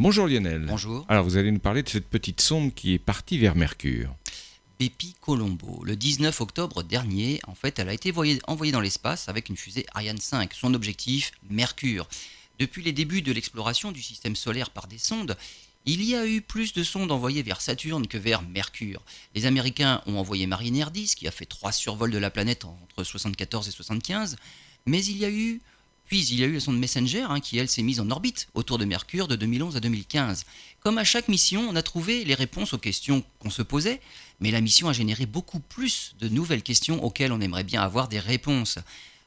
Bonjour Lionel. Bonjour. Alors vous allez nous parler de cette petite sonde qui est partie vers Mercure. Bepi Colombo. Le 19 octobre dernier, en fait, elle a été envoyée dans l'espace avec une fusée Ariane 5. Son objectif, Mercure. Depuis les débuts de l'exploration du système solaire par des sondes, il y a eu plus de sondes envoyées vers Saturne que vers Mercure. Les Américains ont envoyé Mariner 10, qui a fait trois survols de la planète entre 74 et 75, mais il y a eu puis il y a eu la sonde Messenger hein, qui, elle, s'est mise en orbite autour de Mercure de 2011 à 2015. Comme à chaque mission, on a trouvé les réponses aux questions qu'on se posait, mais la mission a généré beaucoup plus de nouvelles questions auxquelles on aimerait bien avoir des réponses.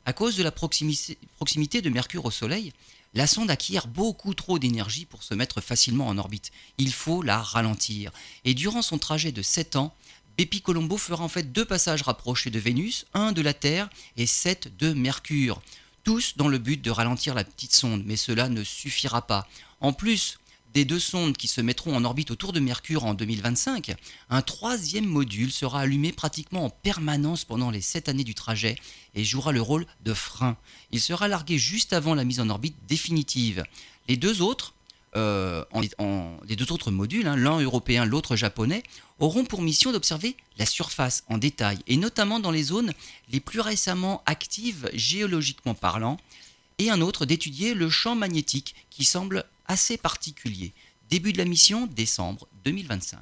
À cause de la proximité de Mercure au Soleil, la sonde acquiert beaucoup trop d'énergie pour se mettre facilement en orbite. Il faut la ralentir. Et durant son trajet de 7 ans, Bepi Colombo fera en fait deux passages rapprochés de Vénus, un de la Terre et sept de Mercure tous dans le but de ralentir la petite sonde, mais cela ne suffira pas. En plus des deux sondes qui se mettront en orbite autour de Mercure en 2025, un troisième module sera allumé pratiquement en permanence pendant les sept années du trajet et jouera le rôle de frein. Il sera largué juste avant la mise en orbite définitive. Les deux autres, euh, deux autres modules, hein, l'un européen, l'autre japonais, auront pour mission d'observer la surface en détail, et notamment dans les zones les plus récemment actives géologiquement parlant, et un autre d'étudier le champ magnétique qui semble assez particulier. Début de la mission, décembre 2025.